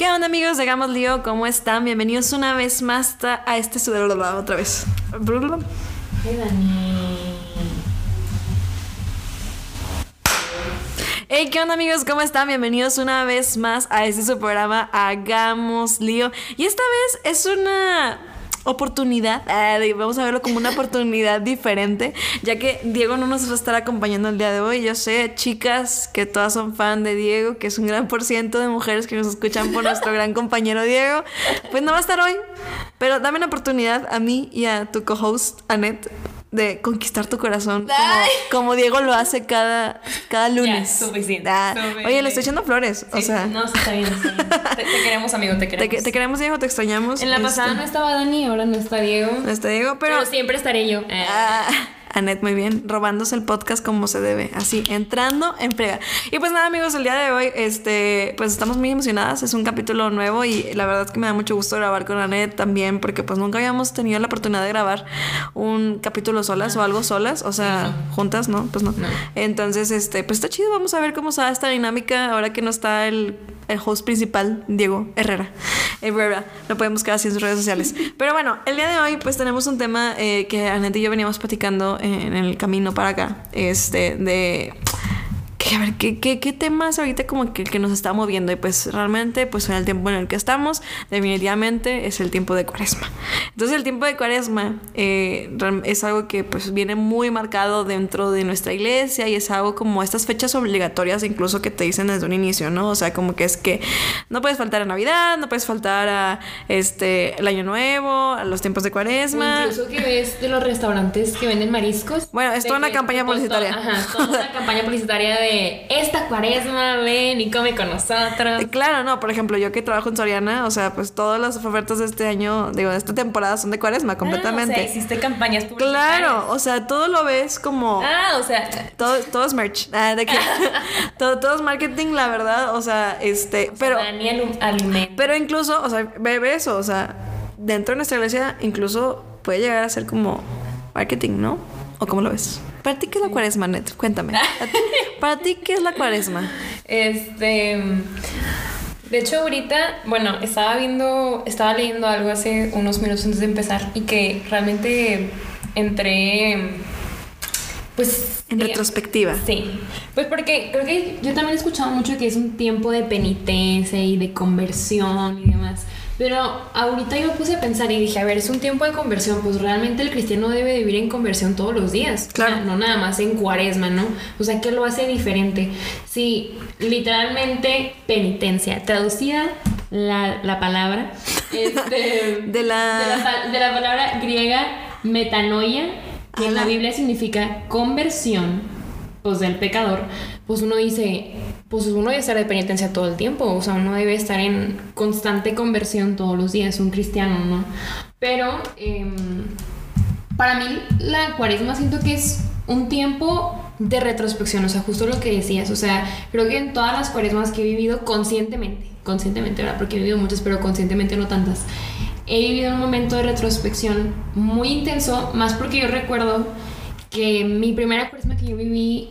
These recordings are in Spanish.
¿Qué onda amigos de Gamos Lío? ¿Cómo están? Bienvenidos una vez más a este su... otra vez. Hey, ¿qué onda amigos? ¿Cómo están? Bienvenidos una vez más a este su programa Hagamos Lío. Y esta vez es una oportunidad, eh, vamos a verlo como una oportunidad diferente, ya que Diego no nos va a estar acompañando el día de hoy. Yo sé, chicas, que todas son fan de Diego, que es un gran por ciento de mujeres que nos escuchan por nuestro gran compañero Diego. Pues no va a estar hoy, pero dame una oportunidad a mí y a tu co-host, Annette, de conquistar tu corazón como, Diego lo hace cada, cada lunes. Ya, suficiente, Ah, Oye, le estoy echando flores. o sea. No, está bien, está bien. Te, te, queremos, amigo, te queremos. Te, te, queremos, Diego, te extrañamos. En la pasada este, no estaba Dani, ahora no está Diego. No está Diego, pero. Pero siempre estaré yo. Ah, Anet, muy bien, robándose el podcast como se debe, así, entrando en frega. Y pues nada, amigos, el día de hoy, este, pues estamos muy emocionadas, es un capítulo nuevo y la verdad es que me da mucho gusto grabar con Anet también, porque pues nunca habíamos tenido la oportunidad de grabar un capítulo solas o algo solas, o sea, juntas, ¿no? Pues no. No. Entonces, este, pues está chido, vamos a ver cómo se da esta dinámica ahora que no está el, el host principal, Diego Herrera. Herrera, lo pueden buscar así en sus redes sociales. Pero bueno, el día de hoy, pues tenemos un tema eh, que Anet y yo veníamos platicando en el camino para acá, este, de que, a ver, ¿qué, qué, qué temas ahorita como que, que, nos está moviendo? Y pues realmente, pues en el tiempo en el que estamos, definitivamente es el tiempo de cuaresma. Entonces el tiempo de cuaresma eh, es algo que pues viene muy marcado dentro de nuestra iglesia y es algo como estas fechas obligatorias incluso que te dicen desde un inicio, ¿no? O sea, como que es que no puedes faltar a Navidad, no puedes faltar a este el Año Nuevo, a los tiempos de cuaresma. O incluso que ves de los restaurantes que venden mariscos. Bueno, es toda una campaña publicitaria. Ajá, toda una campaña publicitaria de esta cuaresma, ven y come con nosotros. Claro, no, por ejemplo, yo que trabajo en Soriana, o sea, pues todas las ofertas de este año, digo, de esta temporada son de cuaresma completamente. Ah, o sea, hiciste campañas publicitarias. Claro, o sea, todo lo ves como... Ah, o sea... Todo, todo es merch. Ah, de que, todo, todo es marketing, la verdad, o sea, este... Pero... Daniel alimento. Pero incluso, o sea, ve eso, o sea, dentro de nuestra iglesia incluso puede llegar a ser como marketing, ¿no? ¿O cómo lo ves? ¿Para ti qué es la cuaresma, Net? Cuéntame. ¿Para ti qué es la cuaresma? Este. De hecho, ahorita, bueno, estaba viendo, estaba leyendo algo hace unos minutos antes de empezar y que realmente entré. Pues. En retrospectiva. Sí. Pues porque creo que yo también he escuchado mucho que es un tiempo de penitencia y de conversión y demás. Pero ahorita yo me puse a pensar y dije, a ver, es un tiempo de conversión, pues realmente el cristiano debe vivir en conversión todos los días. Claro. O sea, no nada más en cuaresma, ¿no? O sea, ¿qué lo hace diferente? Sí, literalmente penitencia. Traducida la, la palabra este, de, la... De, la, de la palabra griega metanoia, que en la Biblia significa conversión, pues del pecador, pues uno dice, pues uno debe estar de penitencia todo el tiempo, o sea, uno debe estar en constante conversión todos los días, un cristiano, ¿no? Pero eh, para mí la cuaresma siento que es un tiempo de retrospección, o sea, justo lo que decías, o sea, creo que en todas las cuaresmas que he vivido conscientemente, conscientemente, ¿verdad? Porque he vivido muchas, pero conscientemente no tantas, he vivido un momento de retrospección muy intenso, más porque yo recuerdo que mi primera cuaresma que yo viví,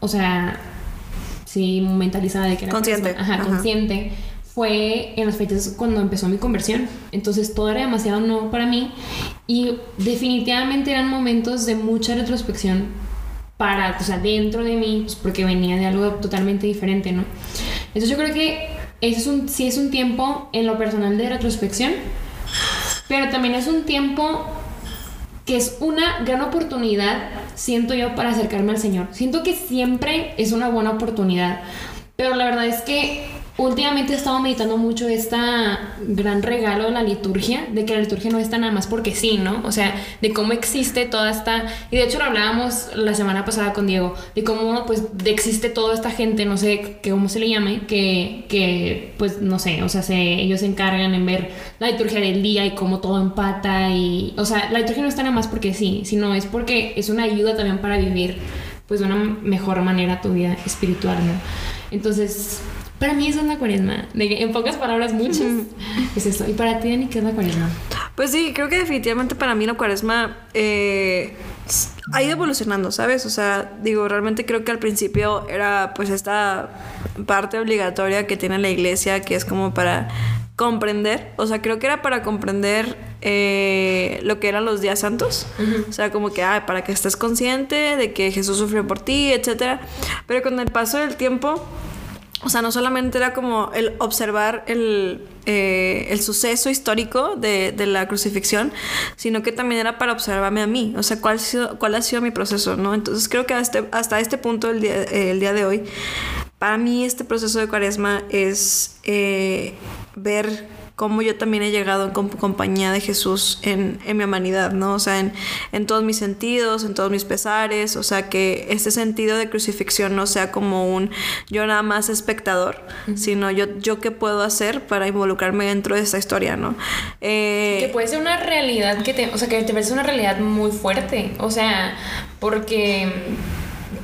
o sea, sí, mentalizada de que era consciente, ajá, ajá. consciente, fue en las fechas cuando empezó mi conversión. Entonces todo era demasiado nuevo para mí y definitivamente eran momentos de mucha retrospección para, o sea, dentro de mí, pues porque venía de algo totalmente diferente, ¿no? Entonces yo creo que es un, sí es un tiempo en lo personal de retrospección, pero también es un tiempo que es una gran oportunidad, siento yo, para acercarme al Señor. Siento que siempre es una buena oportunidad, pero la verdad es que últimamente he estado meditando mucho esta gran regalo de la liturgia, de que la liturgia no está nada más porque sí, ¿no? O sea, de cómo existe toda esta... Y de hecho lo hablábamos la semana pasada con Diego, de cómo pues existe toda esta gente, no sé que, cómo se le llame, que, que pues no sé, o sea, se, ellos se encargan en ver la liturgia del día y cómo todo empata y... O sea, la liturgia no está nada más porque sí, sino es porque es una ayuda también para vivir pues de una mejor manera tu vida espiritual, ¿no? Entonces, para mí eso es la cuaresma. De que, en pocas palabras, muchas, es esto. ¿Y para ti, Dani, qué es la cuaresma? Pues sí, creo que definitivamente para mí la cuaresma, eh, ha ido evolucionando, ¿sabes? O sea, digo, realmente creo que al principio era pues esta parte obligatoria que tiene la iglesia, que es como para comprender, o sea, creo que era para comprender eh, lo que eran los días santos, o sea, como que, ah, para que estés consciente de que Jesús sufrió por ti, etcétera, pero con el paso del tiempo, o sea, no solamente era como el observar el, eh, el suceso histórico de, de, la crucifixión, sino que también era para observarme a mí, o sea, cuál ha sido, cuál ha sido mi proceso, ¿no? Entonces creo que hasta, hasta este punto, el día, eh, el día de hoy, para mí este proceso de cuaresma es eh, ver cómo yo también he llegado en compañía de Jesús en, en mi humanidad, ¿no? O sea, en, en, todos mis sentidos, en todos mis pesares, o sea, que este sentido de crucifixión no sea como un yo nada más espectador, uh -huh. sino yo, yo qué puedo hacer para involucrarme dentro de esta historia, ¿no? Eh, que puede ser una realidad que te, o sea, que te parece una realidad muy fuerte, o sea, porque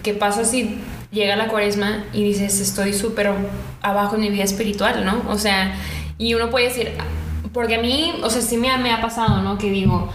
¿qué pasa si llega la cuaresma y dices, estoy súper abajo en mi vida espiritual, ¿no? O sea, y uno puede decir, porque a mí, o sea, sí me, ha pasado, ¿no? Que digo,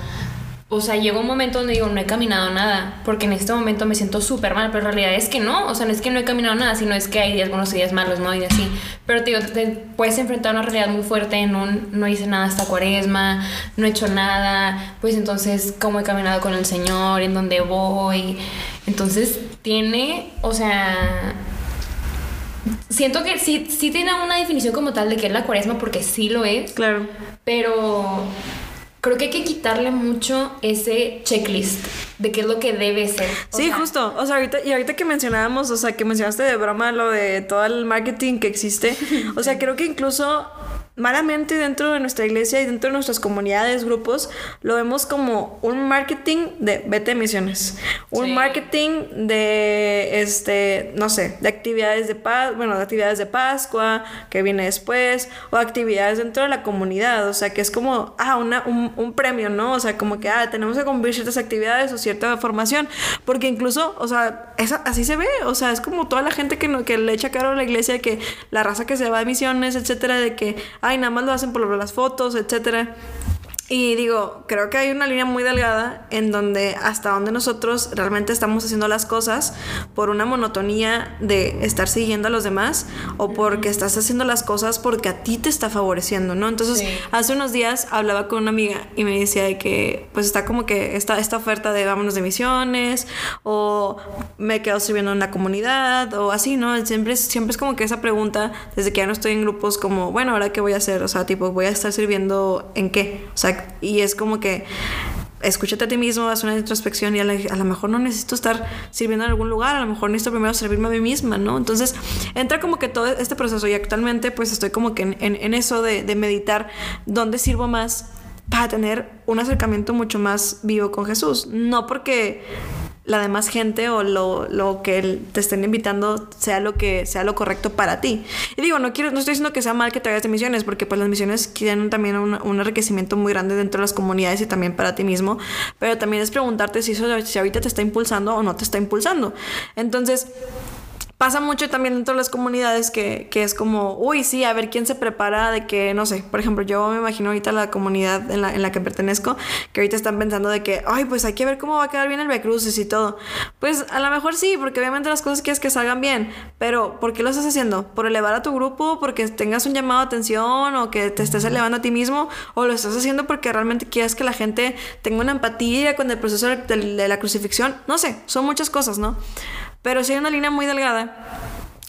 o sea, llegó un momento donde digo, no he caminado nada, porque en este momento me siento súper mal, pero en realidad es que no, o sea, no es que no he caminado nada, sino es que hay días buenos y días malos, ¿no? Y así. Pero te digo, te puedes enfrentar a una realidad muy fuerte un, no hice nada hasta cuaresma, no he hecho nada, pues entonces, ¿cómo he caminado con el Señor? ¿En dónde voy? Entonces, tiene, o sea siento que sí, sí tiene una definición como tal de que es la cuaresma porque sí lo es. Claro. Pero creo que hay que quitarle mucho ese checklist de qué es lo que debe ser. O sí, sea, justo. O sea, ahorita, y ahorita que mencionábamos, o sea, que mencionaste de broma lo de todo el marketing que existe, o sea, creo que incluso malamente dentro de nuestra iglesia y dentro de nuestras comunidades, grupos, lo vemos como un marketing de vete de misiones, un sí. marketing de, este, no sé, de actividades de paz, bueno, de actividades de Pascua que viene después, o actividades dentro de la comunidad, o sea, que es como, ah, una, un, un premio, ¿no? O sea, como que, ah, tenemos que cumplir ciertas actividades o cierta formación, porque incluso, o sea, así se ve, o sea, es como toda la gente que, no, que le echa caro a la iglesia, que la raza que se va de misiones, etcétera, de que, ay, nada más lo hacen por las fotos, etcétera. Y digo, creo que hay una línea muy delgada en donde hasta donde nosotros realmente estamos haciendo las cosas por una monotonía de estar siguiendo a los demás o porque estás haciendo las cosas porque a ti te está favoreciendo, ¿no? Entonces, sí. hace unos días hablaba con una amiga y me decía de que pues está como que esta, esta oferta de vámonos de misiones o me quedo sirviendo en la comunidad o así, ¿no? Siempre, siempre es como que esa pregunta desde que ya no estoy en grupos como, bueno, ahora qué voy a hacer, o sea, tipo, voy a estar sirviendo en qué, o sea, y es como que escúchate a ti mismo, haz una introspección y a, lo mejor no necesito estar sirviendo en algún lugar, a lo mejor necesito primero servirme a mí misma, ¿no? Entonces entra como que todo este proceso y actualmente pues estoy como que en, eso de meditar dónde sirvo más para tener un acercamiento mucho más vivo con Jesús. No porque la demás gente o lo, lo, que te estén invitando sea lo que sea lo correcto para ti. Y digo, no quiero, no estoy diciendo que sea mal que te hagas de misiones, porque pues las misiones tienen también un, un, enriquecimiento muy grande dentro de las comunidades y también para ti mismo, pero también es preguntarte si eso si ahorita te está impulsando o no te está impulsando. Entonces, pasa mucho también dentro de las comunidades que, que, es como, uy, sí, a ver quién se prepara de que, no sé, por ejemplo, yo me imagino ahorita la comunidad en la, en la que pertenezco, que ahorita están pensando de que, ay, pues hay que ver cómo va a quedar bien el Becruces y todo. Pues a lo mejor sí, porque obviamente las cosas quieres que salgan bien, pero ¿por qué lo estás haciendo? ¿Por elevar a tu grupo? ¿Porque tengas un llamado de atención o que te estés elevando a ti mismo? ¿O lo estás haciendo porque realmente quieres que la gente tenga una empatía con el proceso de, de la crucifixión? No sé, son muchas cosas, ¿no? Pero sí hay una línea muy delgada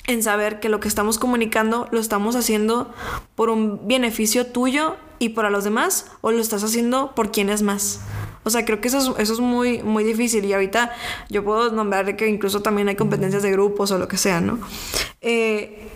en saber que lo que estamos comunicando lo estamos haciendo por un beneficio tuyo y para los demás o lo estás haciendo por quien es más. O sea, creo que eso es, eso es muy, muy difícil y ahorita yo puedo nombrar que incluso también hay competencias de grupos o lo que sea, ¿no? Eh,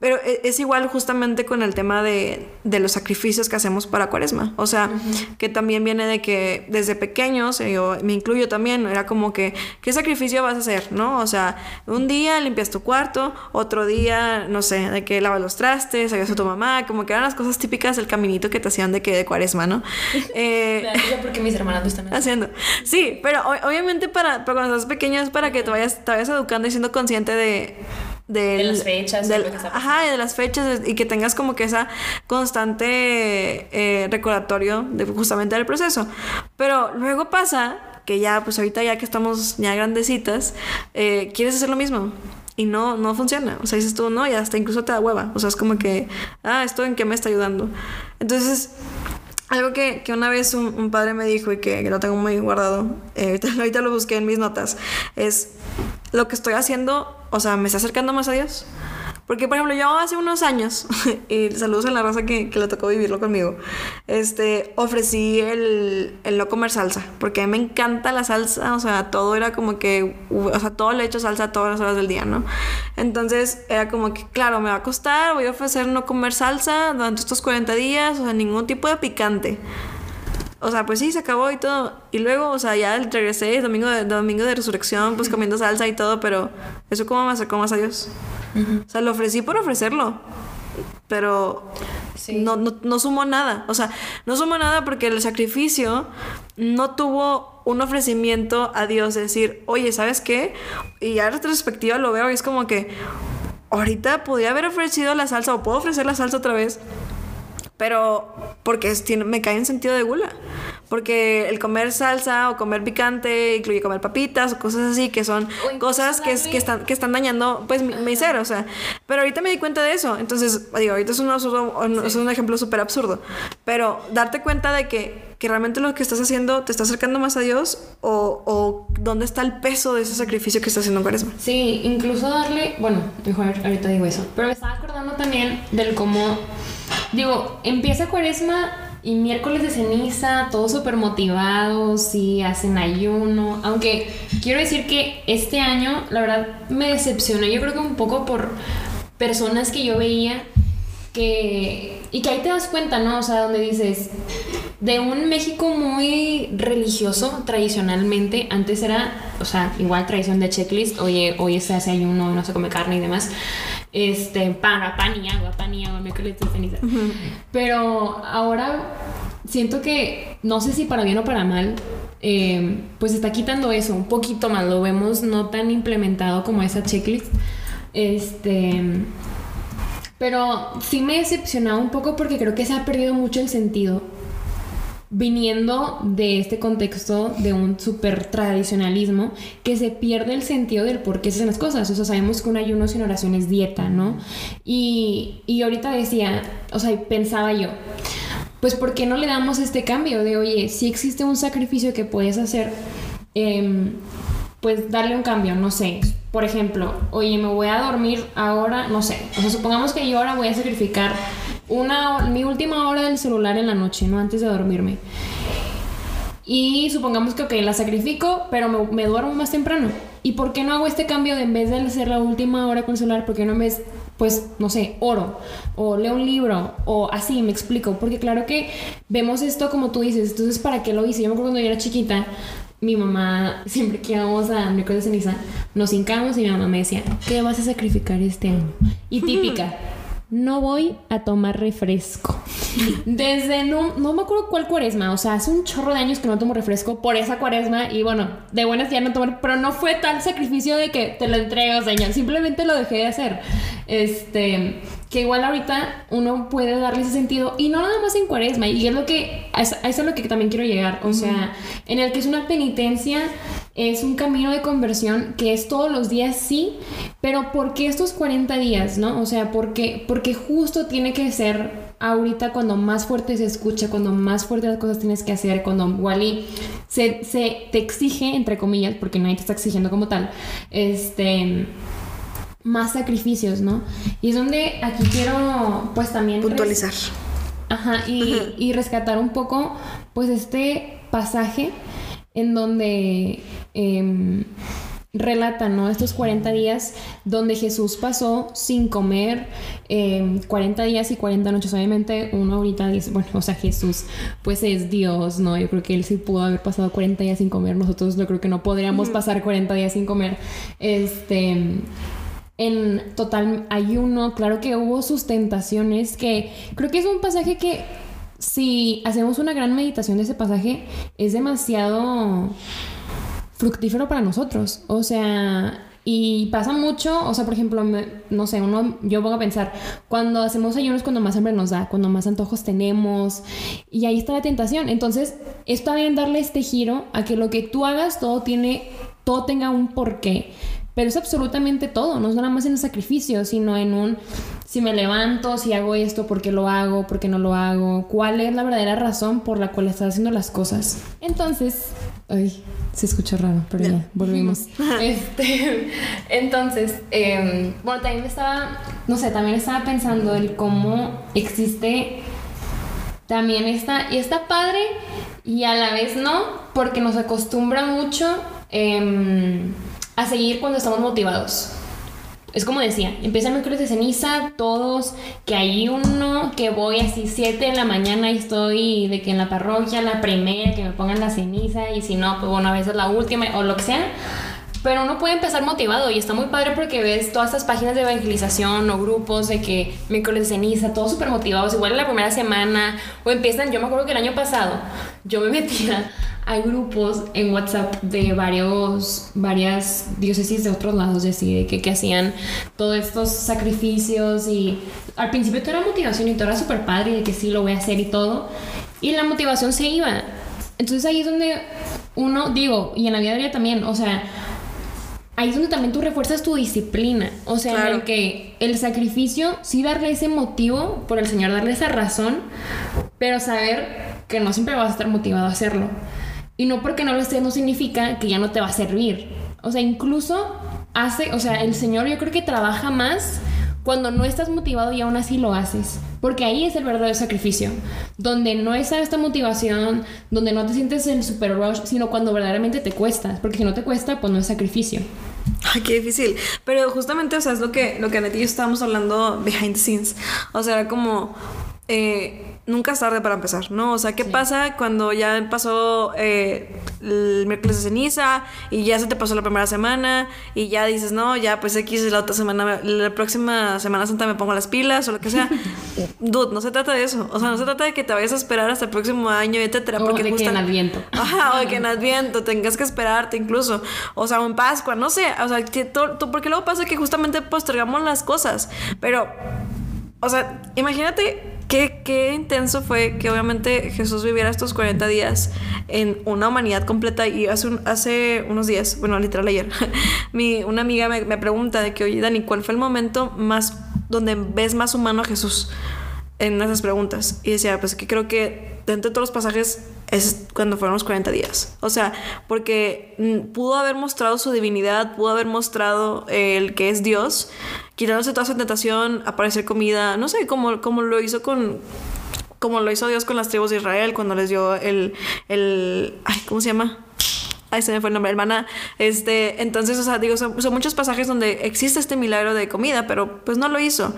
pero es igual justamente con el tema de, de, los sacrificios que hacemos para Cuaresma. O sea, uh -huh. que también viene de que desde pequeños, yo me incluyo también, era como que, ¿qué sacrificio vas a hacer? ¿No? O sea, un día limpias tu cuarto, otro día, no sé, de que lavas los trastes, ayudas a tu mamá, como que eran las cosas típicas del caminito que te hacían de que de Cuaresma, ¿no? Eh, porque mis hermanas lo están haciendo. Sí, pero obviamente para, para cuando estás pequeño es para que te vayas, te vayas educando y siendo consciente de del, de las fechas del, ajá de las fechas y que tengas como que esa constante eh, recordatorio de justamente del proceso pero luego pasa que ya, pues ahorita ya que estamos ya grandecitas, eh, quieres hacer lo mismo. Y no, no funciona. O sea, dices tú, no, y hasta incluso te da hueva. O sea, es como que, ah, ¿esto en qué me está ayudando? Entonces, algo que, que una vez un, padre me dijo y que, lo tengo muy guardado, eh, ahorita lo busqué en mis notas, es lo que estoy haciendo, o sea, me está acercando más a Dios. Porque, por ejemplo, yo hace unos años, y saludos a la raza que, que, le tocó vivirlo conmigo, este, ofrecí el, el, no comer salsa, porque a mí me encanta la salsa, o sea, todo era como que, o sea, todo le he hecho salsa todas las horas del día, ¿no? Entonces, era como que, claro, me va a costar, voy a ofrecer no comer salsa durante estos 40 días, o sea, ningún tipo de picante. O sea, pues sí, se acabó y todo. Y luego, o sea, ya regresé domingo de, domingo de resurrección, pues comiendo salsa y todo, pero eso cómo me acercó más a Dios. O sea, lo ofrecí por ofrecerlo. Pero sí. no, no, no sumó nada. O sea, no sumó nada porque el sacrificio no tuvo un ofrecimiento a Dios. Es decir, oye, ¿sabes qué? Y ya en retrospectiva lo veo y es como que ahorita podría haber ofrecido la salsa o puedo ofrecer la salsa otra vez. Pero porque es, tiene, me cae en sentido de gula. Porque el comer salsa o comer picante incluye comer papitas o cosas así que son cosas que, que, están, que están dañando pues mi, mi, ser. O sea, pero ahorita me di cuenta de eso. Entonces, digo, ahorita es un, absurdo, sí. es un ejemplo súper absurdo. Pero darte cuenta de que, que realmente lo que estás haciendo te está acercando más a Dios o, o dónde está el peso de ese sacrificio que estás haciendo en cuaresma. Sí, incluso darle, bueno, mejor ahorita digo eso. Pero me estaba acordando también del cómo Digo, empieza cuaresma y miércoles de ceniza, todos súper motivados y hacen ayuno. Aunque quiero decir que este año, la verdad, me decepcionó. Yo creo que un poco por personas que yo veía que... Y que ahí te das cuenta, ¿no? O sea, donde dices, de un México muy religioso tradicionalmente, antes era, o sea, igual tradición de checklist, oye, hoy se hace ayuno, no se come carne y demás este, pan, pan y agua, pan y agua, miércoles de ceniza. Uh -huh. Pero ahora siento que, no sé si para bien o para mal, eh, pues está quitando eso un poquito más, lo vemos no tan implementado como esa checklist. Este. Pero sí me he decepcionado un poco porque creo que se ha perdido mucho el sentido viniendo de este contexto de un súper tradicionalismo que se pierde el sentido del por qué se hacen las cosas. O sea, sabemos que un ayuno sin oración es dieta, ¿no? Y, y ahorita decía, o sea, pensaba yo, pues ¿por qué no le damos este cambio de, oye, si existe un sacrificio que puedes hacer, eh, pues darle un cambio, no sé. Por ejemplo, oye, me voy a dormir ahora, no sé. O sea, supongamos que yo ahora voy a sacrificar una, mi última hora del celular en la noche, ¿no? Antes de dormirme. Y supongamos que, ok, la sacrifico, pero me, duermo más temprano. ¿Y por qué no hago este cambio de en vez de hacer la última hora con el celular, por qué no me, pues, no sé, oro? O leo un libro, o así, me explico. Porque claro que vemos esto como tú dices, entonces, ¿para qué lo hice? Yo me acuerdo cuando yo era chiquita, mi mamá, siempre que íbamos a miércoles de ceniza, nos hincamos y mi mamá me decía, ¿qué vas a sacrificar este año? Y típica no voy a tomar refresco. Desde no, no me acuerdo cuál cuaresma, o sea, hace un chorro de años que no tomo refresco por esa cuaresma y bueno, de buenas ya no tomar, pero no fue tal sacrificio de que te lo entrego, señor, simplemente lo dejé de hacer. Este, que igual ahorita uno puede darle ese sentido y no nada más en cuaresma y es lo que a eso es lo que también quiero llegar o sea en el que es una penitencia es un camino de conversión que es todos los días sí pero ¿por qué estos 40 días no? o sea porque porque justo tiene que ser ahorita cuando más fuerte se escucha cuando más fuerte las cosas tienes que hacer cuando Wally se, se te exige entre comillas porque nadie te está exigiendo como tal este más sacrificios, ¿no? Y es donde aquí quiero, pues también... Puntualizar. Ajá, y, Ajá. y, rescatar un poco, pues este pasaje en donde eh, relata, ¿no? Estos 40 días donde Jesús pasó sin comer, eh, 40 días y 40 noches. Obviamente uno ahorita dice, bueno, o sea, Jesús pues es Dios, ¿no? Yo creo que él sí pudo haber pasado 40 días sin comer. Nosotros yo creo que no podríamos pasar 40 días sin comer. Este en total ayuno. Claro que hubo sus tentaciones, que creo que es un pasaje que si hacemos una gran meditación de ese pasaje, es demasiado fructífero para nosotros. O sea, Y pasa mucho, o sea, por ejemplo, no sé, uno, yo voy a pensar, cuando hacemos ayunos, cuando más hambre nos da, cuando más antojos tenemos, y ahí está la tentación. Entonces, está bien darle este giro a que lo que tú hagas, todo tiene, todo tenga un porqué. Pero es absolutamente todo, no es nada más en el sacrificio, sino en un si me levanto, si hago esto, por qué lo hago, por qué no lo hago, cuál es la verdadera razón por la cual estás haciendo las cosas. Entonces, ay, se escucha raro, pero ya, volvimos. este, entonces, em, bueno, también estaba, no sé, también estaba pensando en cómo existe también esta, y está padre y a la vez no, porque nos acostumbra mucho. Eh, a seguir cuando estamos motivados. Es como decía, empieza miércoles de ceniza, todos, que hay uno, que voy así 7 de la mañana y estoy de que en la parroquia, la primera, que me pongan la ceniza, y si no, pues bueno, a veces la última, o lo que sea. Pero uno puede empezar motivado y está muy padre porque ves todas estas páginas de evangelización o grupos de que miércoles de ceniza, todos súper motivados, igual en la primera semana, o empiezan, yo me acuerdo que el año pasado yo me metía hay grupos en WhatsApp de varios, varias diócesis de otros lados, de que, que hacían todos estos sacrificios y al principio todo era motivación y todo era súper padre de que sí lo voy a hacer y todo. Y la motivación se iba. Entonces ahí es donde uno, digo, y en la vida diaria también, o sea, ahí es donde también tú refuerzas tu disciplina. O sea, en que el sacrificio, sí darle ese motivo por el Señor, darle esa razón, pero saber que no siempre vas a estar motivado a hacerlo. Y no porque no lo estés no significa que ya no te va a servir. O sea, incluso hace, o sea, el Señor yo creo que trabaja más cuando no estás motivado y aún así lo haces. Porque ahí es el verdadero sacrificio. Donde no es esta motivación, donde no te sientes el super rush, sino cuando verdaderamente te cuesta. Porque si no te cuesta, pues no es sacrificio. Ay, qué difícil. Pero justamente, o sea, es lo que, lo que Annette y yo estábamos hablando behind the scenes. O sea, era como. Eh, nunca es tarde para empezar, ¿no? O sea, ¿qué pasa cuando ya pasó eh, el miércoles de ceniza y ya se te pasó la primera semana y ya dices, no, ya pues X la otra semana, la próxima Semana Santa me pongo las pilas o lo que sea? Dude, no se trata de eso. O sea, no se trata de que te vayas a esperar hasta el próximo año, etcétera. porque de que en Adviento. Ajá, o de que en Adviento tengas que esperarte incluso. O sea, o en Pascua, no sé. O sea, que porque luego pasa que justamente postergamos las cosas. Pero, o sea, imagínate Qué, intenso fue que obviamente Jesús viviera estos 40 días en una humanidad completa y hace, hace unos días, bueno, literal ayer, mi, una amiga me, pregunta de que, oye, Dani, ¿cuál fue el momento más donde ves más humano a Jesús? En esas preguntas. Y decía, pues que creo que dentro de todos los pasajes es cuando fueron los 40 días. O sea, porque mm, pudo haber mostrado su divinidad, pudo haber mostrado el que es Dios, quitándose toda su tentación, aparecer comida, no sé, como, como lo hizo con como lo hizo Dios con las tribus de Israel cuando les dio el, el ay, ¿cómo se llama? Ahí se me fue el nombre, hermana. Este, entonces, o sea, digo, son, muchos pasajes donde existe este milagro de comida, pero pues no lo hizo.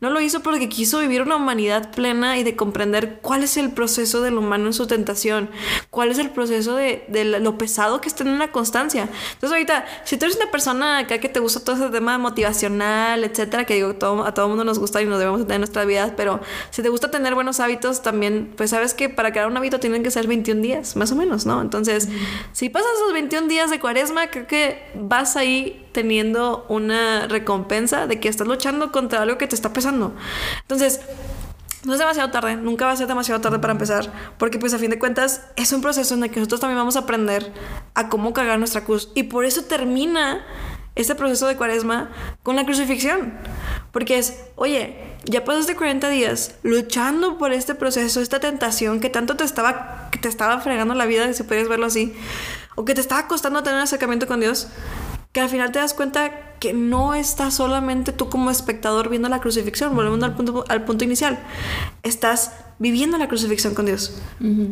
No lo hizo porque quiso vivir una humanidad plena y de comprender cuál es el proceso del humano en su tentación, cuál es el proceso de, de lo pesado que es tener una constancia. Entonces, ahorita, si tú eres una persona acá que te gusta todo ese tema motivacional, etcétera, que digo, todo, a todo mundo nos gusta y nos debemos tener en nuestra vida, pero si te gusta tener buenos hábitos, también, pues sabes que para crear un hábito tienen que ser 21 días, más o menos, ¿no? Entonces, si pasas esos 21 días de cuaresma, creo que vas ahí teniendo una recompensa de que estás luchando contra algo que te está pesando. Entonces, no es demasiado tarde, nunca va a ser demasiado tarde para empezar, porque pues a fin de cuentas es un proceso en el que nosotros también vamos a aprender a cómo cargar nuestra cruz. Y por eso termina este proceso de cuaresma con la crucifixión. Porque es, oye, ya pasaste 40 días luchando por este proceso, esta tentación que tanto te estaba, que te estaba fregando la vida, si puedes verlo así o que te está costando tener un acercamiento con Dios, que al final te das cuenta que no estás solamente tú como espectador viendo la crucifixión, volviendo al punto, al punto inicial, estás viviendo la crucifixión con Dios,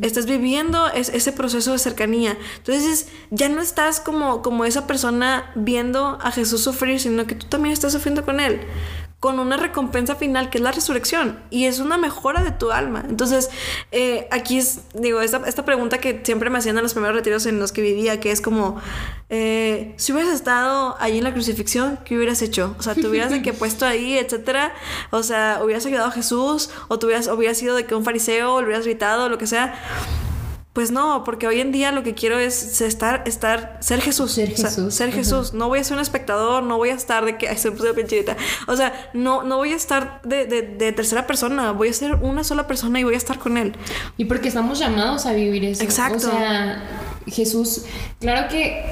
estás viviendo ese proceso de cercanía, entonces ya no estás como, como esa persona viendo a Jesús sufrir, sino que tú también estás sufriendo con Él con una recompensa final que es la resurrección y es una mejora de tu alma. Entonces, eh, aquí es, digo, esta, esta, pregunta que siempre me hacían en los primeros retiros en los que vivía, que es como, eh, si hubieras estado allí en la crucifixión, ¿qué hubieras hecho? O sea, te hubieras de que puesto ahí, etcétera, o sea, hubieras ayudado a Jesús, o, te hubieras, hubieras sido de que un fariseo, o hubieras gritado, lo que sea. Pues no, porque hoy en día lo que quiero es estar, estar, ser Jesús. Ser O sea, Jesús, ser ajá. Jesús. No voy a ser un espectador, no voy a estar de que ay, se puso pinchita. O sea, no, no voy a estar de, de, de tercera persona. Voy a ser una sola persona y voy a estar con él. Y porque estamos llamados a vivir eso. Exacto. O sea, Jesús, claro que.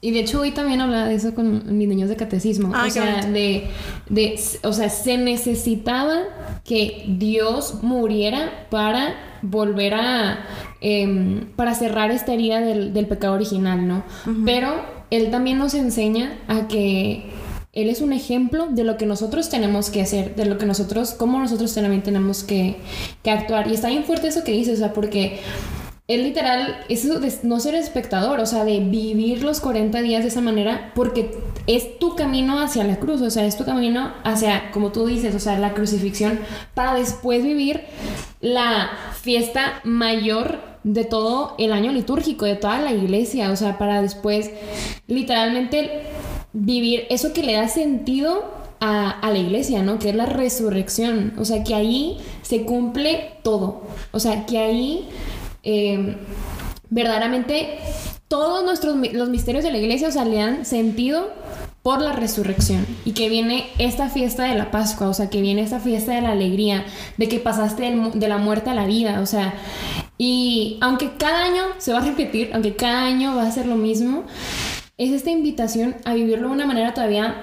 Y de hecho hoy también hablaba de eso con mis niños de catecismo. O sea, de, de. O sea, se necesitaba que Dios muriera para volver a. em, para cerrar esta herida del, del pecado original, ¿no? Pero Él también nos enseña a que. Él es un ejemplo de lo que nosotros tenemos que hacer, de lo que nosotros, cómo nosotros también tenemos que, que actuar. Y está bien fuerte eso que dices, o sea, porque es literal, eso de no ser espectador, o sea, de vivir los 40 días de esa manera, porque es tu camino hacia la cruz, o sea, es tu camino hacia, como tú dices, o sea, la crucifixión, para después vivir la fiesta mayor de todo el año litúrgico, de toda la iglesia, o sea, para después literalmente vivir eso que le da sentido a, a, la iglesia, ¿no? Que es la resurrección. O sea, que ahí se cumple todo. O sea, que ahí eh, verdaderamente todos nuestros los misterios de la iglesia, o sea, le dan sentido por la resurrección. Y que viene esta fiesta de la Pascua, o sea, que viene esta fiesta de la alegría, de que pasaste de la muerte a la vida, o sea, y aunque cada año se va a repetir, aunque cada año va a ser lo mismo, es esta invitación a vivirlo de una manera todavía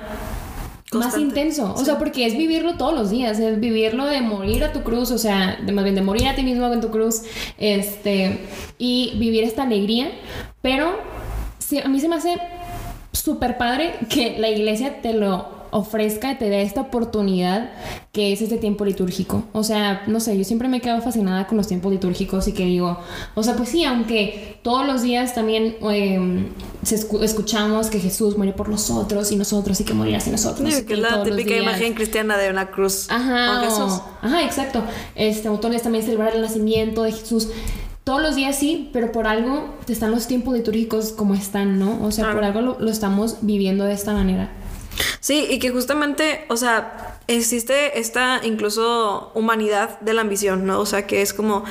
Constante. más intenso. O sí. sea, porque es vivirlo todos los días, es vivirlo de morir a tu cruz, o sea, de, más bien de morir a ti mismo en tu cruz, este, y vivir esta alegría. Pero sí, a mí se me hace súper padre que la iglesia te lo ofrezca, te dé esta oportunidad que es este tiempo litúrgico. O sea, no sé, yo siempre me quedo fascinada con los tiempos litúrgicos y que digo, o sea, pues sí, aunque todos los días también eh, escu escuchamos que Jesús muere por nosotros y nosotros y que morirá sin nosotros. Sí, que es la típica imagen cristiana de una cruz ajá, con Jesús. O, ajá, exacto. Este, autores también celebrar el nacimiento de Jesús. Todos los días sí, pero por algo están los tiempos litúrgicos como están, ¿no? O sea, por algo lo, lo estamos viviendo de esta manera. Sí, y que justamente, o sea, existe esta incluso humanidad de la ambición, ¿no? O sea, que es como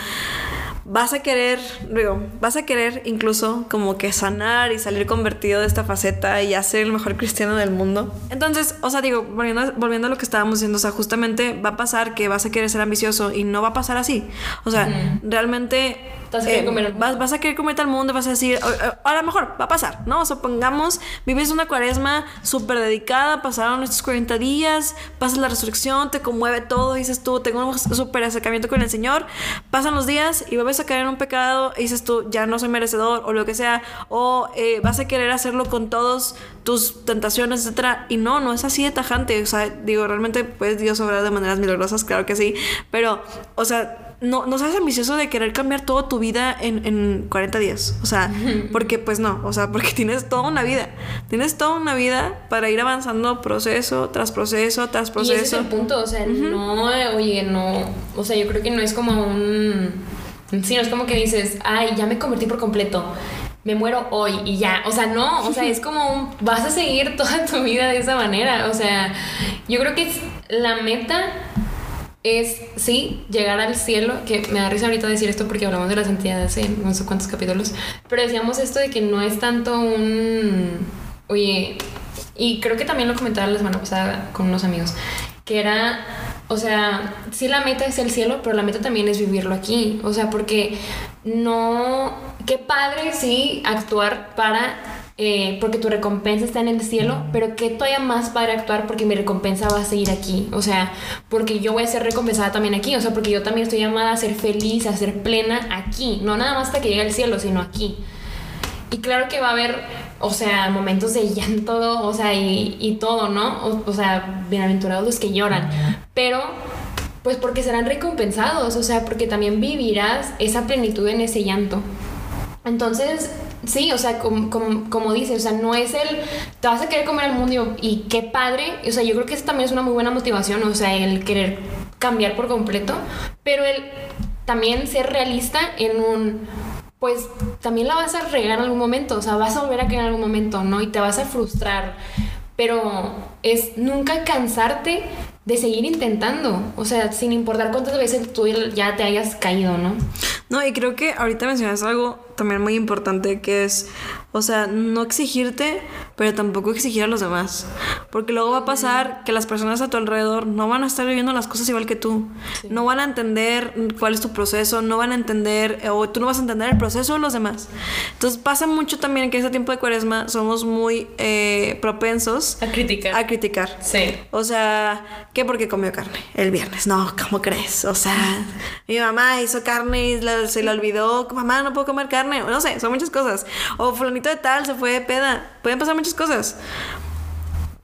vas a querer, digo, vas a querer incluso como que sanar y salir convertido de esta faceta y ya ser el mejor cristiano del mundo. Entonces, o sea, digo, volviendo, volviendo a lo que estábamos diciendo, o sea, justamente va a pasar que vas a querer ser ambicioso y no va a pasar así. O sea, realmente Vas a querer comer al vas, vas a querer comerte al mundo, vas a decir, "O- o- a lo mejor va a pasar, ¿no? Supongamos, vives una cuaresma súper dedicada, pasaron estos 40 días, pasas la resurrección, te conmueve todo, dices tú, tengo un súper acercamiento con el Señor, pasan los días y vuelves a caer en un pecado y dices tú, ya no soy merecedor o lo que sea, o eh, vas a querer hacerlo con todos tus tentaciones, etcétera, y no, no es así de tajante, o sea, digo, realmente puedes Dios obrar de maneras milagrosas, claro que sí, pero, o sea, no, no seas ambicioso de querer cambiar toda tu vida en, en 40 días. O sea, porque pues no, o sea, porque tienes toda una vida. Tienes toda una vida para ir avanzando proceso tras proceso tras Y ese es proceso. el punto, o sea, no, oye, no, o sea, yo creo que no es como un, sí, no es como que dices, ay, ya me convertí por completo, me muero hoy y ya, o sea, no, o sea, es como un, vas a seguir toda tu vida de esa manera, o sea, yo creo que es, la meta es, sí, llegar al cielo, que me da risa ahorita decir esto porque hablamos de las entidades en no sé cuántos capítulos, pero decíamos esto de que no es tanto un, oye, y creo que también lo comentaba la semana pasada con unos amigos, que era, o sea, sí la meta es el cielo, pero la meta también es vivirlo aquí, o sea, porque no, qué padre, sí, actuar para eh, porque tu recompensa está en el cielo, pero que todavía más padre actuar porque mi recompensa va a seguir aquí, o sea, porque yo voy a ser recompensada también aquí, o sea, porque yo también estoy llamada a ser feliz, a ser plena aquí, no nada más hasta que llegue al cielo, sino aquí. Y claro que va a haber, o sea, momentos de llanto, o sea, y, y todo, ¿no? O, o sea, bienaventurados los que lloran, pero pues porque serán recompensados, o sea, porque también vivirás esa plenitud en ese llanto. Entonces, sí, o sea, como, como, como dices, o sea, no es el, te vas a querer comer al mundo y, y qué padre, o sea, yo creo que eso también es una muy buena motivación, o sea, el querer cambiar por completo, pero el también ser realista en un, pues también la vas a regar en algún momento, o sea, vas a volver a caer en algún momento, ¿no? Y te vas a frustrar, pero es nunca cansarte de seguir intentando, o sea, sin importar cuántas veces tú ya te hayas caído, ¿no? No, y creo que ahorita mencionas algo también muy importante que es, o sea, no exigirte, pero tampoco exigir a los demás. Porque luego va a pasar que las personas a tu alrededor no van a estar viviendo las cosas igual que tú. No van a entender cuál es tu proceso, no van a entender, o tú no vas a entender el proceso de los demás. Entonces pasa mucho también que en ese tiempo de cuaresma somos muy eh, propensos A criticar. a criticar. Sí. O sea, ¿qué porque comió carne el viernes? No, ¿cómo crees? O sea, mi mamá hizo carne y la- se le olvidó, mamá, no puedo comer carne. No sé, son muchas cosas. O fulanito de tal se fue de peda. Pueden pasar muchas cosas.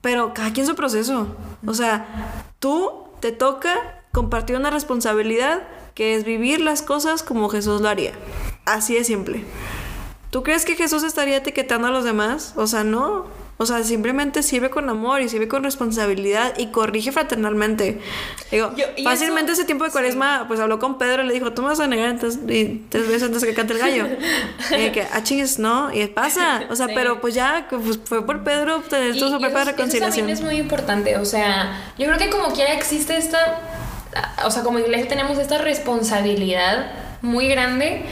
Pero cada quien su proceso. O sea, tú te toca compartir una responsabilidad que es vivir las cosas como Jesús lo haría. Así de simple. ¿Tú crees que Jesús estaría etiquetando a los demás? O sea, no. O sea, simplemente sirve con amor y sirve con responsabilidad y corrige fraternalmente. Digo, Yo- fácilmente eso- ese tiempo de cuaresma, pues habló con Pedro y le dijo, tú me vas a negar antes, y tres veces antes que cante el gallo. y que, ah, chingues, no, y pasa. O sea, Sí. pero pues ya, pues, fue por Pedro tener y propia eso- Eso reconciliación. también es muy importante. O sea, yo creo que como quiera existe esta. O sea, como iglesia tenemos esta responsabilidad muy grande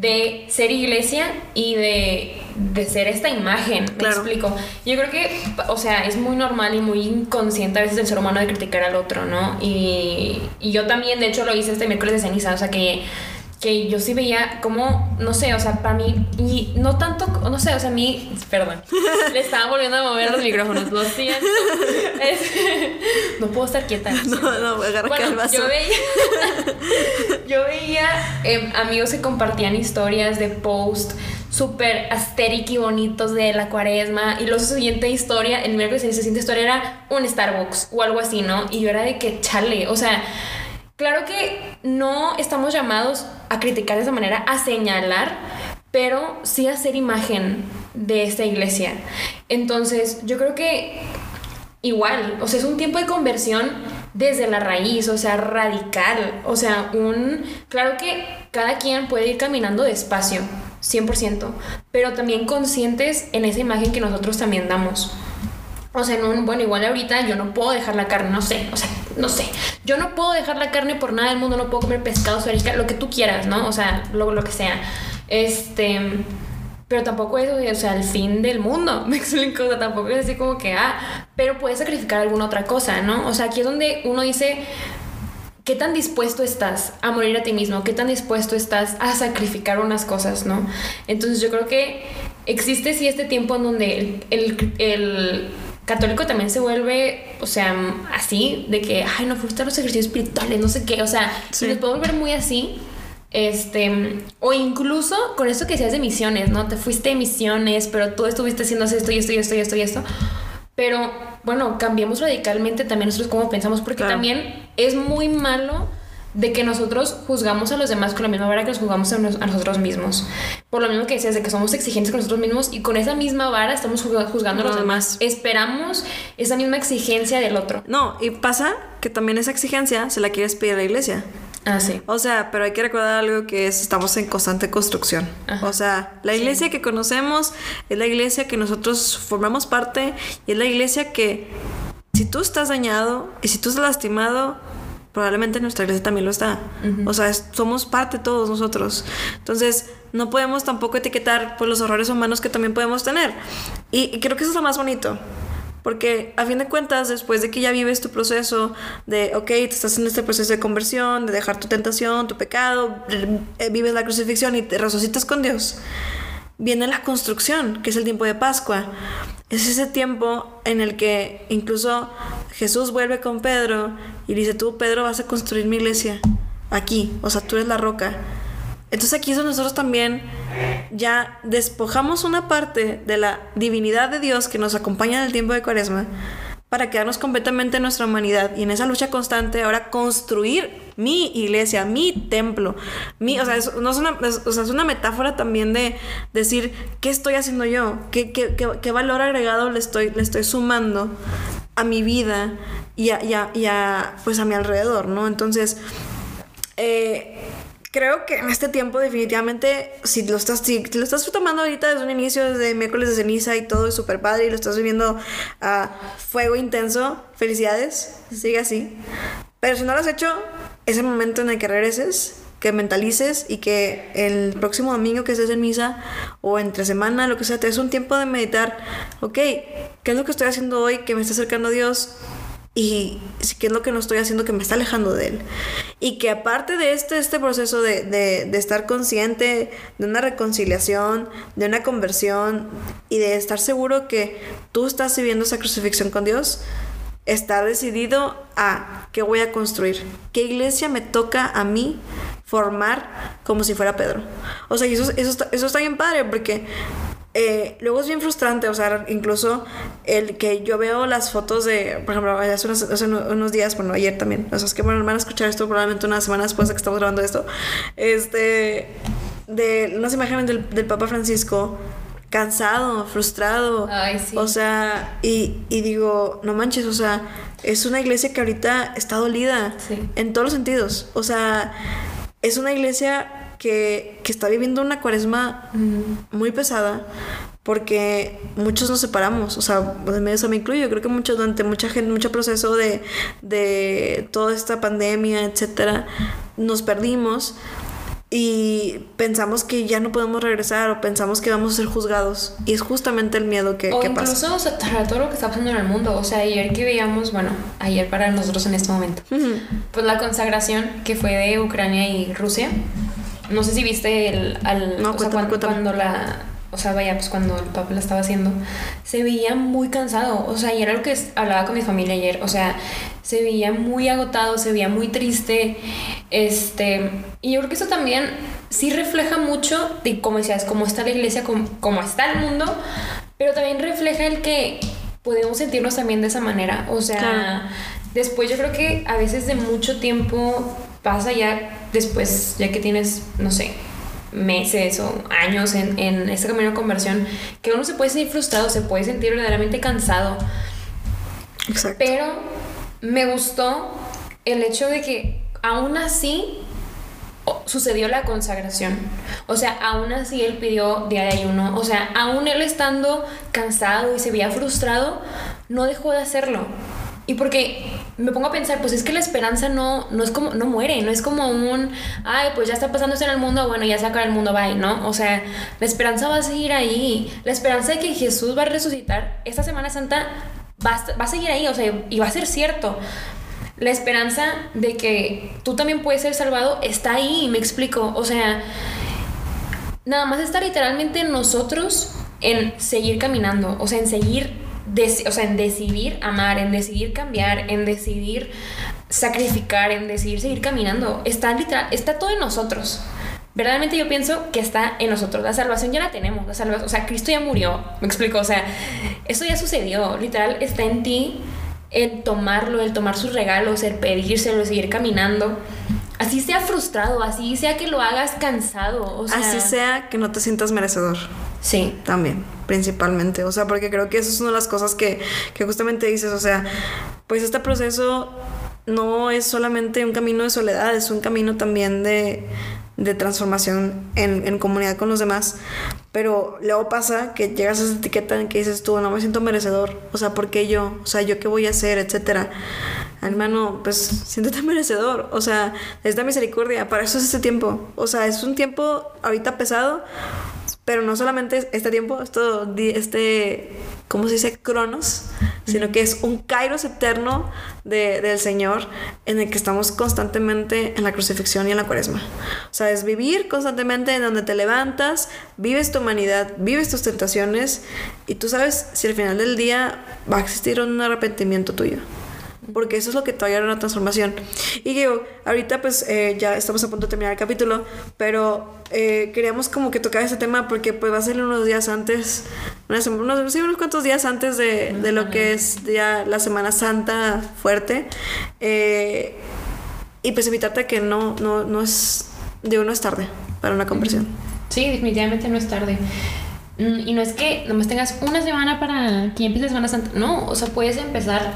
de ser iglesia y de, de ser esta imagen. Me Claro. explico. Yo creo que, o sea, es muy normal y muy inconsciente a veces el ser humano de criticar al otro, ¿no? Y, y yo también, de hecho, lo hice este miércoles de ceniza. O sea, que que yo sí veía como, no sé, o sea, para mí, y no tanto, no sé, o sea, a mí, perdón, le estaba volviendo a mover los micrófonos, lo siento. Es- no puedo estar quieta. No, no, agarra acá el vaso. yo veía, yo veía em, amigos que compartían historias de post súper asteric y bonitos de la cuaresma y luego su siguiente historia, el miércoles la siguiente historia era un Starbucks o algo así, ¿no? Y yo era de que chale, o sea, claro que no estamos llamados a criticar de esa manera, a señalar, pero sí a ser imagen de esta iglesia. Entonces, yo creo que igual, o sea, es un tiempo de conversión desde la raíz, o sea, radical, o sea, un... Claro que cada quien puede ir caminando despacio, 100%, pero también conscientes en esa imagen que nosotros también damos. O sea, un, bueno, igual ahorita yo no puedo dejar la carne, no sé, o sea, no sé. Yo no puedo dejar la carne por nada del mundo, no puedo comer pescado, suarica, lo que tú quieras, ¿no? O sea, lo, lo que sea. Este, pero tampoco es, o sea, el fin del mundo, me explico, o sea, tampoco es así como que, ah, pero puedes sacrificar alguna otra cosa, ¿no? O sea, aquí es donde uno dice, ¿qué tan dispuesto estás a morir a ti mismo? ¿Qué tan dispuesto estás a sacrificar unas cosas, no? Entonces yo creo que existe sí este tiempo en donde el católico también se vuelve, o sea, así, de que, ay, no, fuiste a los ejercicios espirituales, no sé qué, o sea, Sí. se nos puede volver muy así. Este, o incluso con esto que decías de misiones, ¿no? Te fuiste de misiones, pero tú estuviste haciendo esto y esto y esto y esto y esto. Pero bueno, cambiemos radicalmente también nosotros cómo pensamos, porque Claro. también es muy malo de que nosotros juzgamos a los demás con la misma vara que nos juzgamos a, nos- a nosotros mismos. Por lo mismo que decías, de que somos exigentes con nosotros mismos y con esa misma vara estamos juzga- juzgando a los demás. Esperamos esa misma exigencia del otro. No, y pasa que también esa exigencia se la quieres pedir a la iglesia. Ah, sí. O sea, pero hay que recordar algo que es, estamos en constante construcción. Ajá. O sea, la iglesia que conocemos es la iglesia que nosotros formamos parte y es la iglesia que si tú estás dañado y si tú estás lastimado, probablemente nuestra iglesia también lo está. O sea, es- somos parte todos nosotros. Entonces, no podemos tampoco etiquetar por los horrores humanos que también podemos tener. Y, y creo que eso es lo más bonito. Porque a fin de cuentas, después de que ya vives tu proceso de, ok, te estás en este proceso de conversión, de dejar tu tentación, tu pecado, eh, vives la crucifixión y te resucitas con Dios, viene la construcción, que es el tiempo de Pascua. Es ese tiempo en el que incluso Jesús vuelve con Pedro y dice, tú, Pedro, vas a construir mi iglesia aquí, o sea, tú eres la roca. Entonces aquí es nosotros también ya despojamos una parte de la divinidad de Dios que nos acompaña en el tiempo de Cuaresma para quedarnos completamente en nuestra humanidad y en esa lucha constante ahora construir mi iglesia, mi templo, mi, o sea, es, no es una, o sea, es una metáfora también de decir qué estoy haciendo yo, qué, qué- qué- qué valor agregado le estoy, le estoy sumando a mi vida y a, y a- y a, pues a mi alrededor, ¿no? Entonces, eh, creo que en este tiempo definitivamente, si lo estás, si lo estás tomando ahorita desde un inicio, desde miércoles de ceniza y todo es súper padre y lo estás viviendo a fuego intenso, felicidades, sigue así. Pero si no lo has hecho, es el momento en el que regreses que mentalices y que el próximo domingo que estés en misa o entre semana, lo que sea, te des un tiempo de meditar, ok, ¿qué es lo que estoy haciendo hoy que me está acercando a Dios? Y qué es lo que no estoy haciendo que me está alejando de él. Y que aparte de este, este proceso de, de, estar consciente de una reconciliación, de una conversión y de estar seguro que tú estás viviendo esa crucifixión con Dios, está decidido a qué voy a construir, qué iglesia me toca a mí formar como si fuera Pedro. O sea, eso, eso, eso está bien padre porque eh, luego es bien frustrante, o sea, incluso el que yo veo las fotos de, por ejemplo, hace unos, hace unos días, bueno, ayer también, o sea, es que bueno, van a escuchar esto probablemente una semana después de que estamos grabando esto, este, de unas imágenes del, del Papa Francisco cansado, frustrado. Ay, sí. O sea, y, y, digo, no manches, o sea, es una iglesia que ahorita está dolida Sí. en todos los sentidos. O sea, es una iglesia que, que está viviendo una cuaresma muy pesada porque muchos nos separamos, o sea, eso me incluyo, creo que mucho, durante mucha gente, mucho proceso de, de toda esta pandemia, etcétera, nos perdimos y pensamos que ya no podemos regresar o pensamos que vamos a ser juzgados y es justamente el miedo que, o que incluso pasa. aceptar todo lo que está pasando en el mundo. O sea, ayer que veíamos, bueno, ayer para nosotros en este momento, Ujú. pues la consagración que fue de Ucrania y Rusia. No sé si viste el, al, No, o sea, cuéntame, cuando, la, o sea, vaya, pues cuando el Papa la estaba haciendo, se veía muy cansado. O sea, y era lo que hablaba con mi familia ayer. O sea, se veía muy agotado, se veía muy triste. Este, y yo creo que eso también sí refleja mucho de, como decías, cómo está la iglesia, cómo, cómo está el mundo, pero también refleja el que podemos sentirnos también de esa manera. O sea, Claro. después yo creo que a veces de mucho tiempo pasa ya después, ya que tienes, no sé, meses o años en, en este camino de conversión, que uno se puede sentir frustrado, se puede sentir verdaderamente cansado. Exacto. Pero me gustó el hecho de que aún así sucedió la consagración. O sea, aún así él pidió día de ayuno. O sea, aún él estando cansado y se veía frustrado, no dejó de hacerlo. Y porque me pongo a pensar, pues es que la esperanza no, no es como, no muere, no es como un, ay, pues ya está pasando esto en el mundo, bueno, ya se acaba el mundo, bye, ¿no? O sea, la esperanza va a seguir ahí. La esperanza de que Jesús va a resucitar esta Semana Santa va va a seguir ahí, o sea, y va a ser cierto. La esperanza de que tú también puedes ser salvado está ahí, me explico. O sea, nada más está literalmente en nosotros en seguir caminando, o sea, en seguir, o sea, en decidir amar, en decidir cambiar, en decidir sacrificar, en decidir seguir caminando. Está literal, está todo en nosotros. Verdaderamente yo pienso que está en nosotros. La salvación ya la tenemos. La salvación, o sea, Cristo ya murió. Me explico. O sea, eso ya sucedió. Literal está en ti el tomarlo, el tomar sus regalos, el pedírselo, el seguir caminando. Así sea frustrado, así sea que lo hagas cansado. O sea, Así sea que no te sientas merecedor. Sí. También, principalmente. O sea, porque creo que eso es una de las cosas que, que justamente dices. O sea, pues este proceso no es solamente un camino de soledad, es un camino también de, de transformación en, en comunidad con los demás. Pero luego pasa que llegas a esa etiqueta en que dices tú, no me siento merecedor. O sea, ¿por qué yo? O sea, ¿yo qué voy a hacer? Etcétera. Hermano, pues siéntete merecedor. O sea, es la misericordia. Para eso es este tiempo. O sea, es un tiempo ahorita pesado, pero no solamente este tiempo, esto, este, ¿cómo se dice? Cronos, sino que es un kairos eterno de- del Señor en el que estamos constantemente en la crucifixión y en la cuaresma. O sea, es vivir constantemente en donde te levantas, vives tu humanidad, vives tus tentaciones y tú sabes si al final del día va a existir un arrepentimiento tuyo porque eso es lo que te va a llevar a una transformación. Y digo, ahorita pues eh, ya estamos a punto de terminar el capítulo, pero eh, queríamos como que tocar ese tema porque pues va a ser unos días antes, unos, sí, unos cuantos días antes de, de lo que es ya la Semana Santa fuerte. Eh, y pues invitarte a que no, no, no es, digo, no es tarde para una conversión. Sí, definitivamente no es tarde. Mm, Y no es que nomás tengas una semana para que empieces Semana Santa. No, o sea, puedes empezar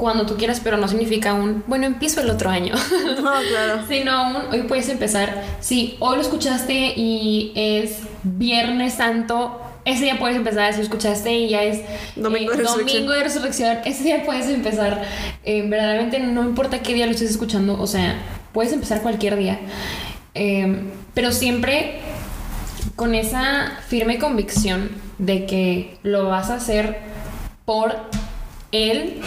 cuando tú quieras, pero no significa un, bueno, empiezo el otro año. No, claro. Sino un, hoy puedes empezar. Si hoy lo escuchaste y es Viernes Santo, ese día puedes empezar. Si lo escuchaste y ya es Domingo de eh, Resurrección. Domingo de Resurrección, ese día puedes empezar. Eh, verdaderamente no importa qué día lo estés escuchando, o sea, puedes empezar cualquier día. eh, pero siempre con esa firme convicción de que lo vas a hacer por él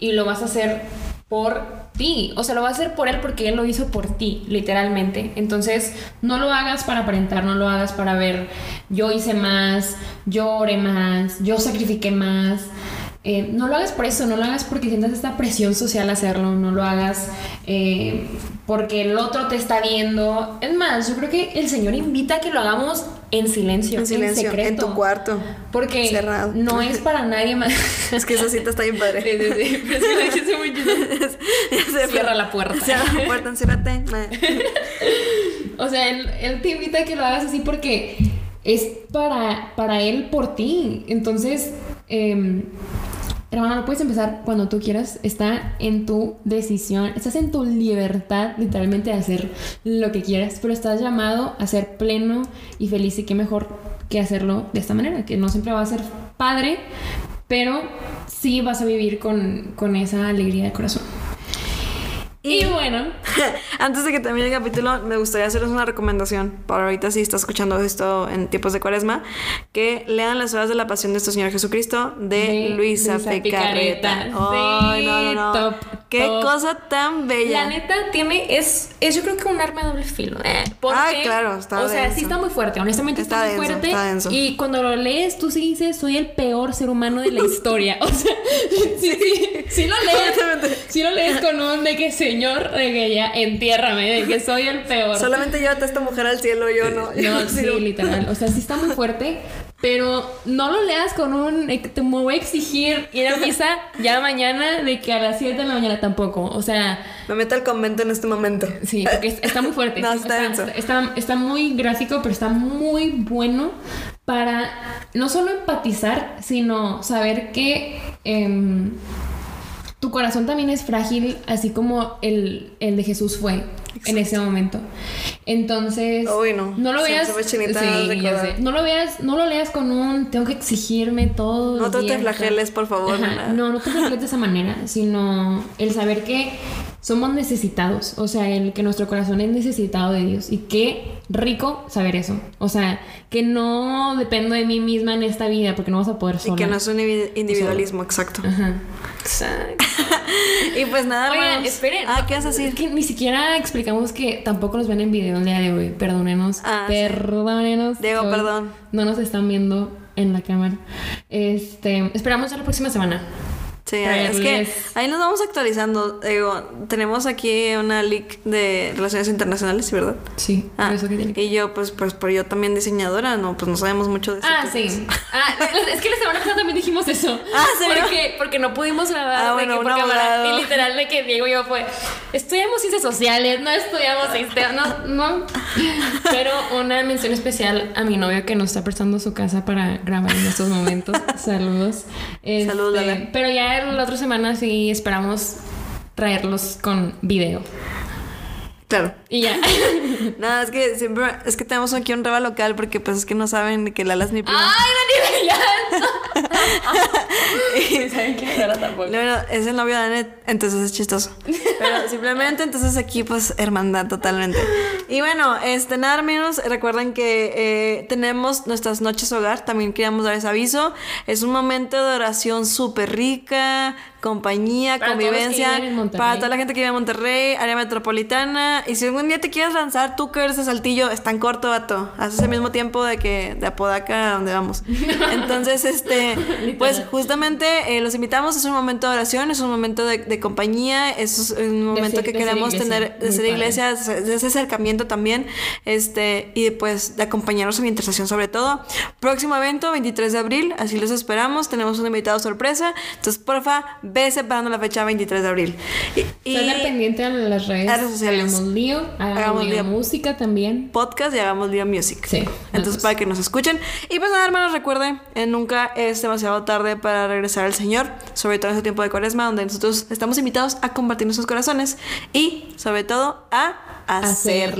y lo vas a hacer por ti. O sea, lo vas a hacer por él porque él lo hizo por ti, literalmente. Entonces, no lo hagas para aparentar, no lo hagas para ver, yo hice más, yo oré más, yo sacrifiqué más. Eh, no lo hagas por eso, no lo hagas porque sientas esta presión social hacerlo, no lo hagas eh, porque el otro te está viendo. Es más, yo creo que el Señor invita a que lo hagamos en silencio, En silencio, en, secreto. tu cuarto. Porque Cerrado. no es para nadie más. Es que esa cita está bien padre. Sí, sí, sí, pero es que muy Cierra la puerta. Cierra la puerta, enciérrate. O sea, él, él te invita a que lo hagas así porque es para, para él por ti. Entonces, eh, hermano, lo puedes empezar cuando tú quieras. Está en tu decisión. Estás en tu libertad, literalmente, de hacer lo que quieras. Pero estás llamado a ser pleno y feliz. Y qué mejor que hacerlo de esta manera. Que no siempre va a ser padre, pero sí vas a vivir con, con esa alegría de corazón. Y, Y- bueno, Antes de que termine el capítulo, me gustaría hacerles una recomendación para ahorita si está escuchando esto en tiempos de cuaresma, que lean las horas de la pasión de nuestro Señor Jesucristo de, De Luisa, Luisa. Picarreta. Ay, Sí, no, no, no. top, Qué top. cosa tan bella. La neta tiene, es, es yo creo que un arma de doble filo. Eh, porque, Ay, claro, está O sea, sí está muy fuerte, honestamente está, Está muy denso, fuerte. está denso. Y cuando lo lees, tú sí dices, soy el peor ser humano de la historia. O sea, sí, sí, sí lo lees. Sí lo lees con un de que señor, de que ya entiérrame, de que soy el peor. Solamente llévate a esta mujer al cielo, yo no. Yo No, sí, literal. O sea, sí está muy fuerte, pero no lo leas con un. eh, Te me voy a exigir ir a misa ya mañana de que a las 7 de la mañana tampoco. O sea, Me meto al convento en este momento. sí, porque es- está muy fuerte. No, está, está muy gráfico, pero está muy bueno para no solo empatizar, sino saber que. em, tu corazón también es frágil, así como el, el de Jesús fue en ese momento. Entonces, Uy, no. no lo veas. sí, ya sé. No lo veas, no lo leas con un tengo que exigirme todo. No te flageles, por favor. Ajá, no, no te flageles de esa manera, sino el saber que somos necesitados, o sea, el que nuestro corazón es necesitado de Dios y qué rico saber eso, o sea, que no dependo de mí misma en esta vida porque no vas a poder Y sola. que no es un individu- individualismo, exacto. Ajá. Y pues nada, Oigan, esperen. Ah, ¿qué vas a Es decir? que ni siquiera explicamos que tampoco nos ven en video el día de hoy. Perdónenos. Ah, sí. perdónenos. Diego, perdón. No nos están viendo en la cámara. Este, esperamos ya la próxima semana. Sí, es que ahí nos vamos actualizando. Digo, tenemos aquí una leak de relaciones internacionales, ¿verdad? Sí, por Ah, eso que tiene y yo, pues, pues, por yo también diseñadora, no, pues no sabemos mucho de eso. Ah, sí. Ah, es que la semana pasada también dijimos eso. Ah, ¿serio? Porque, porque no pudimos grabar Ah, de bueno, que un por cámara. Y literal de que Diego y yo fue, estudiamos ciencias sociales, no estudiamos no, no. Pero una mención especial a mi novio que nos está prestando su casa para grabar en estos momentos. Saludos. Este, Saludos. Pero ya la otra semana sí esperamos traerlos con video. Claro. Y ya. Nada, es que siempre, es que tenemos aquí un reba local porque pues es que no saben que Lala es mi prima. ¡Ay, Daniela! Ya. ¿Saben quién era tampoco? Bueno, es el novio de Anet, entonces es chistoso. Pero simplemente entonces aquí pues hermandad totalmente. Y bueno, este nada menos, recuerden que eh, tenemos nuestras noches hogar, también queríamos dar ese aviso. Es un momento de oración súper rica, compañía, Para convivencia, para toda la gente que vive en Monterrey, área metropolitana. Y si algún día te quieres lanzar, tú que eres de Saltillo, es tan corto, vato. Haces el mismo tiempo de que de Apodaca a donde vamos. Entonces, este, pues justamente eh, los invitamos, es un momento de oración, es un momento de, de compañía, es un momento ser- que queremos tener, de ser iglesia, de ese acercamiento también, este, y pues de acompañarnos en la intercesión sobre todo. Próximo evento, 23 de abril, así los esperamos, tenemos un invitado sorpresa, entonces porfa, ve separando la fecha 23 de abril. Y, y pendiente a las redes, redes sociales. Hagamos lío, hagamos, Hagamos lío, lío. música también. podcast y hagamos Día Music. Sí, Entonces, para que nos escuchen. Y pues nada, hermanos, recuerden, eh, nunca es demasiado tarde para regresar al Señor, sobre todo en este tiempo de cuaresma, donde nosotros estamos invitados a compartir nuestros corazones y, sobre todo, a hacer Hacer